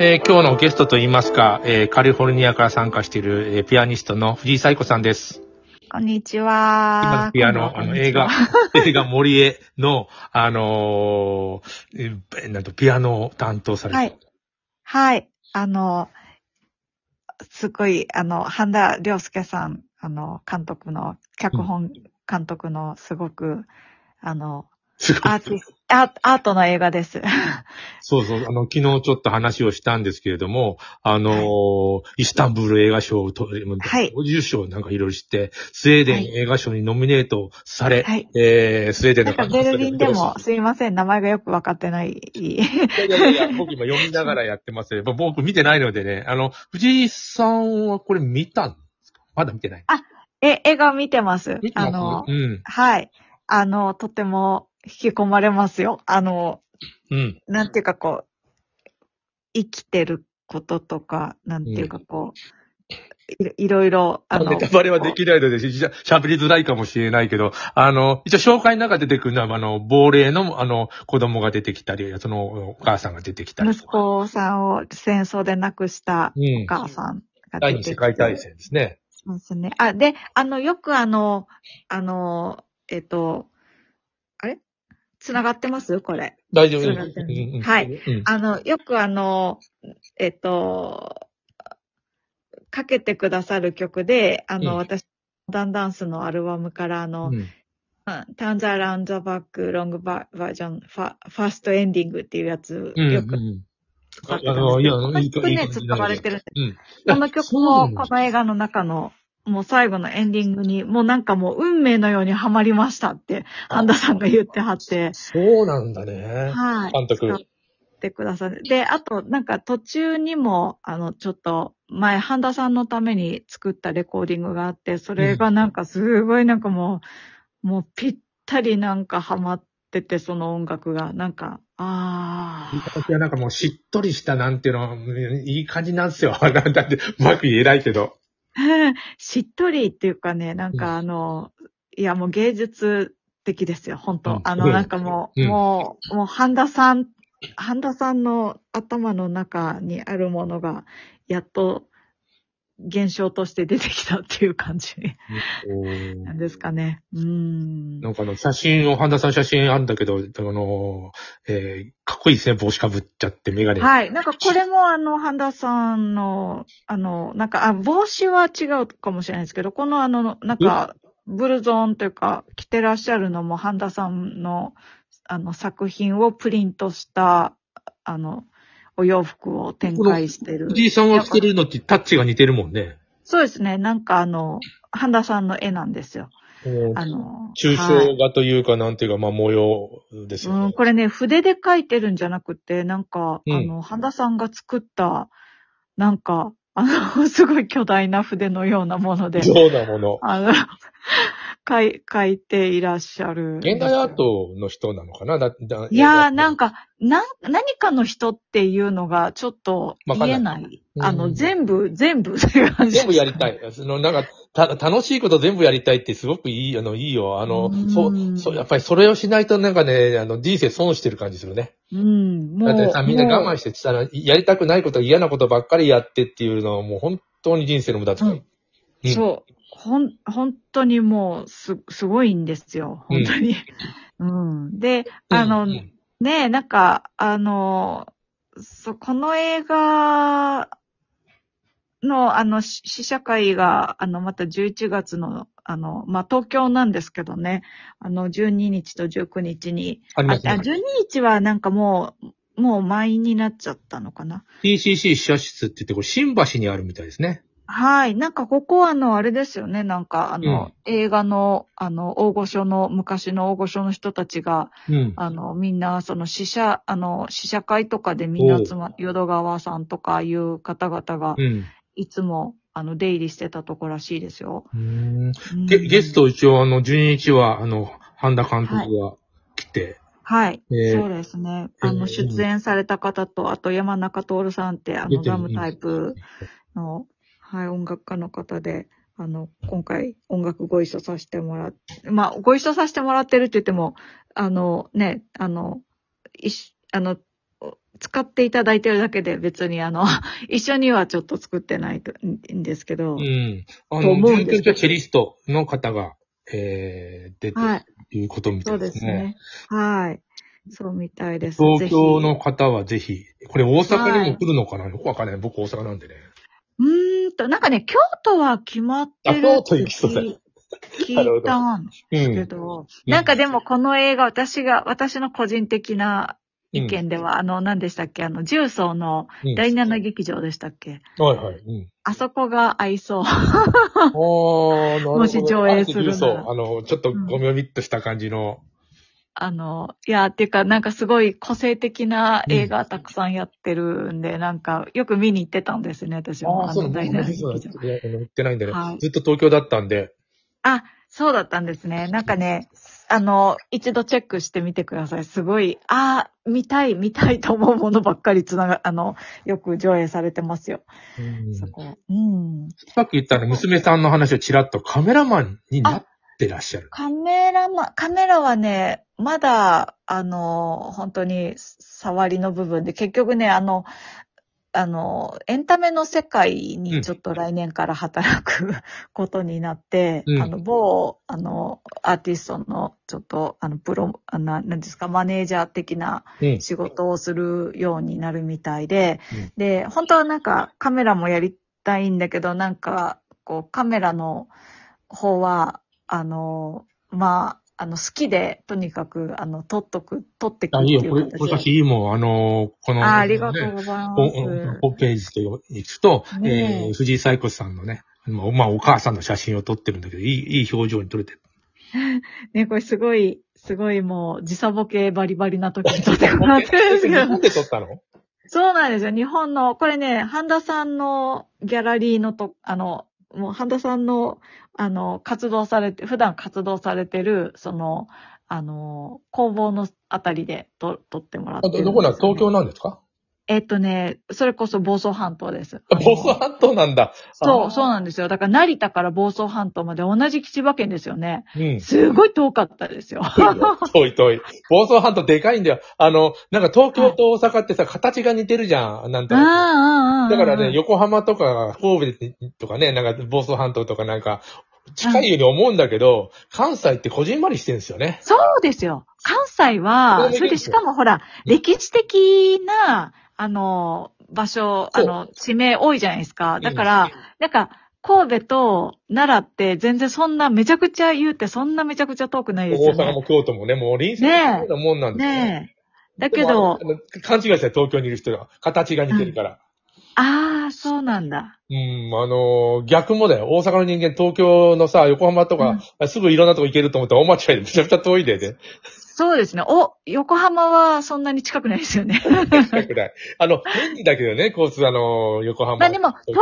えー今日のゲストといいますか、えーカリフォルニアから参加している、えーピアニストの藤井彩子さんです。こんにち今はの。ピアノ、あの、映画、映画森江の、あのーえーなんと、ピアノを担当されて、はい。はい。あの、すごい、あの、半田良介さん、あの、監督の、脚本監督の、すごく、あの、すごいアーティスアートの映画です。そうそう、あの、昨日ちょっと話をしたんですけれども、あのーイスタンブール映画賞を取り、はい50賞なんかいろいろして、スウェーデン映画賞にノミネートされ、はい。えー、スウェーデンのなんかベルリンでも、すいません、名前がよくわかってない。いやいやいや、僕今読みながらやってますね。僕見てないのでね、あの、藤井さんはこれ見たんですか？まだ見てない。え、映画見てます。見てます？あの、うん。はい。あの、とても引き込まれますよ。あの、うん。なんていうかこう、生きてることとか、なんていうかこう、いいろいろ、あの、ネタバレはできないので、ししゃ喋りづらいかもしれないけど、あの、一応紹介の中で出てくるのは、あの、亡霊の、あの、子供が出てきたり、その、お母さんが出てきたり息。子さんを戦争で亡くしたうんお。母さんが第出てきて。二次世界大戦ですね。そうですね。あ、で、あの、よくあの、あの、えっと、あれ？繋がってます？これ。大丈夫。そうなんだよねうんうん。はい。うん。あの、よくあの、えっと、かけてくださる曲で、あの、うん。私、ダンダンスのアルバムから、あの、うん。ターンザラウンドバック、ロングバージョン、ファファーストエンディングっていうやつ、うんよくうん。使ってあの、いや、いいよくね、使われてるんでうん。この曲も、この映画の中の、もう最後のエンディングに、もうなんかもう運命のようにハマりましたって、半田さんが言ってはって、そうなんだね。はい。監督使ってくださる。で、あと、なんか途中にも、あの、ちょっと、前、半田さんのために作ったレコーディングがあって、それがなんかすごいなんかもう、もうぴったりなんかハマってて、その音楽が、なんか、あ言い方はなんかもうしっとりしたなんていうのは、いい感じなんですよ。だって、うまく言えないけど。あ、しっとりっていうかね、なんかあの、いやもう芸術的ですよ、本当、うんあの、なんかもう、うん。もう、もう、半田さん、半田さんの頭の中にあるものが、やっと、現象として出てきたっていう感じなんですかね。うーん。なんかあの、写真を、半田さんの写真あるんだけど、あの、えー、かっこいいですね、帽子かぶっちゃって、メガネ。はい。なんかこれもあの、半田さんの、あの、なんか、あ、帽子は違うかもしれないですけど、このあの、なんか、ブルゾーンというか、着てらっしゃるのも半田さんの、あの、作品をプリントした、あの、お洋服を展開してる。藤井さんが着てるのってタッチが似てるもんね。そうですね。なんかあの、半田さんの絵なんですよ。あの、抽はい象画というか、なんていうか、まあ、模様ですよね。うん、これね、筆で描いてるんじゃなくて、なんか、うんあの、半田さんが作った、なんか、あの、すごい巨大な筆のようなもので、そうなもの。あの、書い、書いていらっしゃる。現代アートの人なのかな？だだいやー、なんか、か、なん、何かの人っていうのがちょっと言えない。ないあの、うん全部、全部 っていう感じ。全部やりたい。その、なんか、た、楽しいこと全部やりたいってすごくいい、あの、いいよ。あのう、んそう、そう、やっぱりそれをしないとなんかね、あの、人生損してる感じするね。うん、もう。だってさ、みんな我慢ししてたら、やりたくないこと、嫌なことばっかりやってっていうのはもう本当に人生の無駄遣い。うんそう。ほん、本当にもう、す、すごいんですよ。本当に。うん。で、あの、うんねえ、なんか、あの、そ、この映画の、あの、し試写会が、あの、また11月の、あの、まあ、東京なんですけどね、あの、12日と19日に、あ、あありますね。12日はなんかもう、もう満員になっちゃったのかな。TCC 試写室って言って、これ新橋にあるみたいですね。はい。なんかここはあの、あれですよね。なんかあの、映画の、あの、大御所の、昔の大御所の人たちが、うん。あの、みんな、その、試写、あの、試写会とかでみんな集ま、淀川さんとかいう方々が、うん。いつも、あの、出入りしてたとこらしいですよ。うんうんゲゲスト一応、あの、12日は、あの、半田監督が来て、はい。えーそうですね。あの、えー出演された方と、あと山中徹さんって、あの、出てるガムタイプの、はい、音楽家の方で、あの、今回音楽ご一緒させてもらって、まあ、ご一緒させてもらってるって言っても、あの、ね、あの、いし、あの、使っていただいてるだけで別にあの、一緒にはちょっと作ってないとんですけど、うん。あとの、思うんですけど準チェリストの方が、えー、出てはい。るいうことみたそいうでね。ですすね。はい。そうみたいです。東京ぜの方はぜひ、これ大阪にも来るのかな、よくわかんない。僕大阪なんでね。ひ。うーんと、なんかね、京都は決まってるあ京都行きそうだ聞いたんですうん。けど、なんかでもこの映画、私が、私の個人的な意見では、あの、何でしたっけ？あの、重曹のうん、第七劇場でしたっけ、はいはい。うん。あそこが合いそう。もし上映するならそう。あの、ちょっとゴミョミっとした感じの。あの、いや、っていうか、なんかすごい個性的な映画たくさんやってるんで、なんか、よく見に行ってたんですね、私も。ああ、そうの、だ、第僕も七劇場。実はいやあの行ってないんでね、はいずっと東京だったんで。あ、そうだったんですね。なんかね、あの、一度チェックしてみてください。すごい、ああ、見たい、見たいと思うものばっかりつなが、あの、よく上映されてますよ。うんそこ。うん。さっき言ったね、娘さんの話をちらっとカメラマンになってらっしゃる。カメラマ、カメラはね、まだ、あの、本当に触りの部分で、結局ね、あの、あの、エンタメの世界うんにちょっと来年から働く ことになって、うんあの、某、あの、アーティストの、ちょっと、あの、プロ、あななんですか、マネージャー的なうん。仕事をするようになるみたいで、うんで、本当はなんかカメラもやりたいんだけど、なんか、こう、カメラの方は、あの、まあ、あの、好きで、とにかく、あの、撮っとく、撮ってくていいいよ。これ、これ私いいもん。あの、この、あありがとうねございまホす。ホームページと行くと、ねええー藤井彩子さんのね、まあ、まあ、お母さんの写真を撮ってるんだけど、いい、いい表情に撮れてる。ね、これすごい、すごいもう、時差ボケバリバリな時に撮ってもらってるんですけど日本。で撮ったの？そうなんですよ。日本の、これね、半田さんのギャラリーのと、あの、もう半田さんの、あの、活動されて、普段活動されてる、その、あの、工房のあたりでと撮ってもらってるね、どこなの東京なんですか？えっとね、それこそ房総半島です。あ房総半島なんだ。そう、そうななんですよ。だから成田から房総半島まで同じ千葉県ですよね。うん。すごい遠かったですよ。遠い遠い。房総半島でかいんだよ。あの、なんか東京と大阪ってさ、形が似てるじゃん。なんとなく。あだからね、横浜とか神戸とかね、なんか房総半島とかなんか、近いように思うんだけど、関西ってこじんまりしてるんですよね。そうですよ。関西は、それでしかもほら、歴史的な、あの、場所、あの、地名多いじゃないですか。だから、なんか、神戸と奈良って全然そんなめちゃくちゃ言うてそんなめちゃくちゃ遠くないですよね。大阪も京都もね、もう臨戦するようなもんなんですよねえ。だけど、勘違いして東京にいる人が、形が似てるから。ああ、そうなんだ。うん、あのー逆もだよ。大阪の人間、東京のさ、横浜とか、すぐいろんなとこ行けると思ったら大間違いでめちゃくちゃ遠いでね。そうですね。お、横浜はそんなに近くないですよね。近くない。あの、便利だけどね、交通、あのー横浜。まあでも、東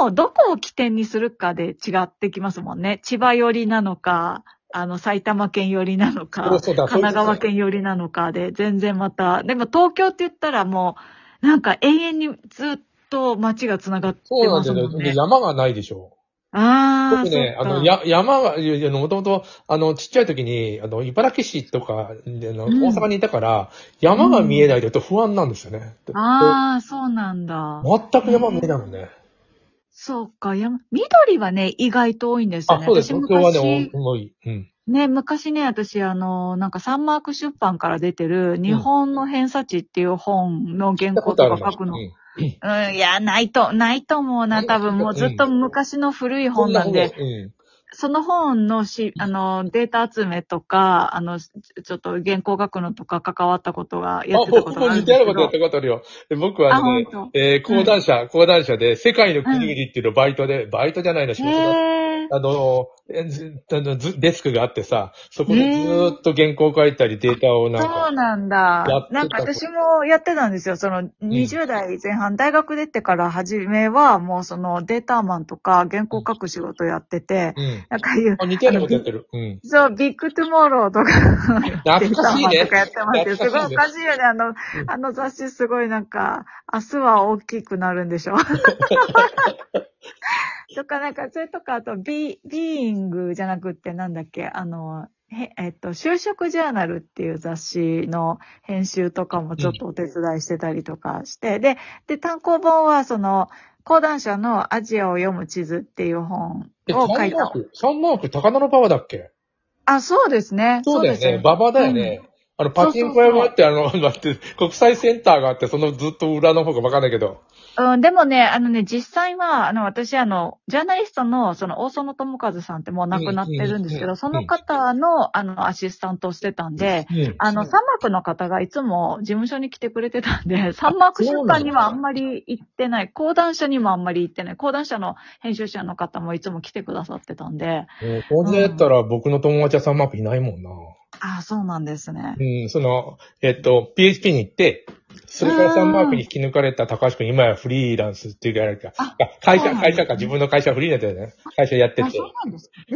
京もどこを起点にするかで違ってきますもんね。千葉寄りなのか、あの、埼玉県寄りなのそうか、神奈川県寄りなのかで、全然また、でも東京って言ったらもう、なんか永遠にずっと街が繋がってそうなんね。ますもんねで。山がないでしょ。ああ、僕ね、あの、や、山が、いやいや、もともと、あの、ちっちゃい時に、あの、茨城市とか、であのうん大阪にいたから、山が見えないと不安なんですよね。ああ、そうなんだ。全く山見えないもんね。そうか、山、緑はね、意外と多いんですよあ、ね。そうです。私東京は昔ね、多い。うん。ね、昔ね、私、あの、なんかサンマーク出版から出てる、日本の偏差値っていう本の原稿とか書くの。うんうん、いや、ないと、ないと思うな、多分。もうずっと昔の古い本なんで、うん。その本のし、あの、データ集めとか、あの、ちょっと原稿書くのとか関わったことが、やあ、ってたことがあるんですけど似たようなことやっ。たことあるよ。で僕はあ、ね。えー講談社、講談社で、世界の国々っていうのバイトで、バイトじゃないの、仕事の、へーあの、デスクがあってさ、そこでずーっと原稿書いたり、データをなんそうか、なんだ。なんか私もやってたんですよ。その20代前半、大学出てから初めはもうそのデータマンとか原稿書く仕事やってて、うん。なんかいう、あ、似たようなことやってる。うん。そう、ビッグトゥモローとか、懐かしいねデータマンとかやってましたよ。すごいおかしいよね。あの、あの雑誌すごいなんか、明日は大きくなるんでしょ とかなんか、それとか、あと、ビ、ビーイングじゃなくってなんだっけ、あの、へえっと、就職ジャーナルっていう雑誌の編集とかもちょっとお手伝いしてたりとかして、で、で、単行本はその、講談社のアジアを読む地図っていう本え、を書いた。サンマーク、サンマーク高田の馬場だっけ？あ、そうですね。そうだよね。馬場だよね。あの、パチンコ屋があって、あの、だって、国際センターがあって、そのずっと裏の方がわかんないけど。うん、でもね、あのね、実際は、あの、私、あの、ジャーナリストの、その、大園智和さんってもう亡くなってるんですけど、その方の、あの、アシスタントをしてたんで、うんあの、サンマークの方がいつも事務所に来てくれてたんで、サンマーク出版にはあんまり行ってない、講談社にもあんまり行ってない、講談社の編集者の方もいつも来てくださってたんで、もう、これやったら僕の友達はサンマークいないもんな。ああ、そうなんですね。うん、その、えっと、PHP に行って、それからサンマークに引き抜かれた高橋君、今やフリーランスっていうか、あれかあ会社、会社か、自分の会社フリーランスだよね。会社やってあ、てそう。なんですか。え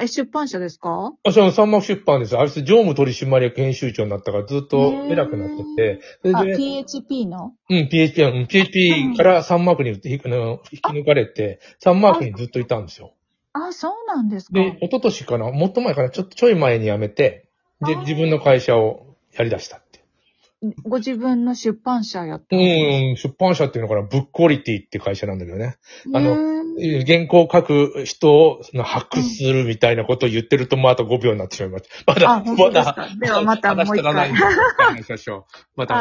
ー、え、出版社ですか？あ、そのサンマーク出版です。あいつ常務取締役編集長になったからずっと偉くなってて、そあ、れで、PHP の？うん、PHP、うん PHP からサンマークに引き抜かれて、サンマークにずっといたんですよ。あ、そうなんですか。で、一昨年かな、もっと前かな、ちょっとちょい前に辞めて、で、自分の会社をやり出したって。ご自分の出版社やってうん、出版社っていうのかな、ブックオリティって会社なんだけどね。あの原稿を書く人をその発掘するみたいなことを言ってると、もうあと5秒になってしまいました。まだ、あ本当ですか？まだ、ではまたもう一回話し足らないんで話しましょう。また。